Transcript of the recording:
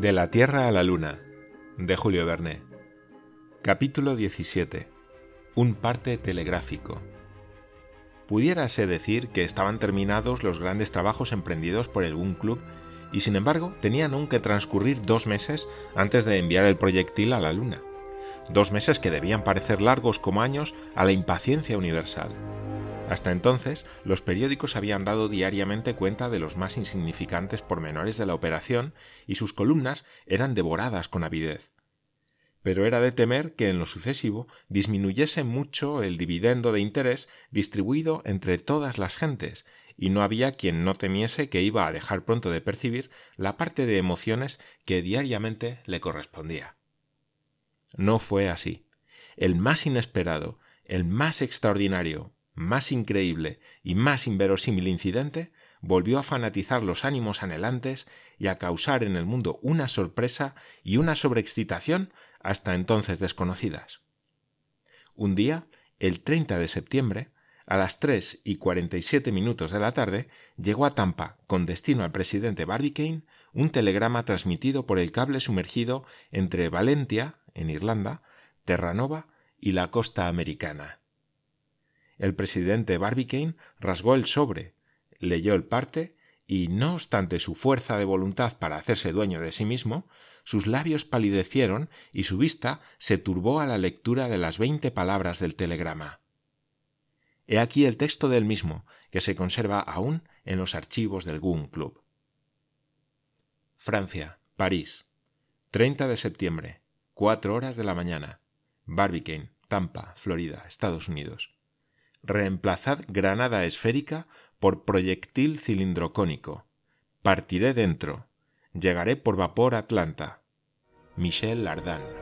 De la Tierra a la Luna, de Julio Verne. Capítulo 17. Un parte telegráfico. Pudiérase decir que estaban terminados los grandes trabajos emprendidos por el Gun Club y sin embargo tenían aún que transcurrir dos meses antes de enviar el proyectil a la Luna. Dos meses que debían parecer largos como años a la impaciencia universal. Hasta entonces, los periódicos habían dado diariamente cuenta de los más insignificantes pormenores de la operación y sus columnas eran devoradas con avidez. Pero era de temer que en lo sucesivo disminuyese mucho el dividendo de interés distribuido entre todas las gentes, y no había quien no temiese que iba a dejar pronto de percibir la parte de emociones que diariamente le correspondía. No fue así. El más inesperado, el más extraordinario, más increíble y más inverosímil incidente volvió a fanatizar los ánimos anhelantes y a causar en el mundo una sorpresa y una sobreexcitación hasta entonces desconocidas. Un día, el 30 de septiembre, a las tres y cuarenta y siete minutos de la tarde, llegó a Tampa, con destino al presidente Barbicane, un telegrama transmitido por el cable sumergido entre Valentia, en Irlanda, Terranova y la costa americana. El presidente Barbicane rasgó el sobre, leyó el parte y, no obstante su fuerza de voluntad para hacerse dueño de sí mismo, sus labios palidecieron y su vista se turbó a la lectura de las veinte palabras del telegrama. He aquí el texto del mismo, que se conserva aún en los archivos del Gun Club. Francia, París, 30 de septiembre, cuatro horas de la mañana. Barbicane, Tampa, Florida, Estados Unidos. Reemplazad granada esférica por proyectil cilindrocónico. Partiré dentro. Llegaré por vapor Atlanta. Michel Lardán.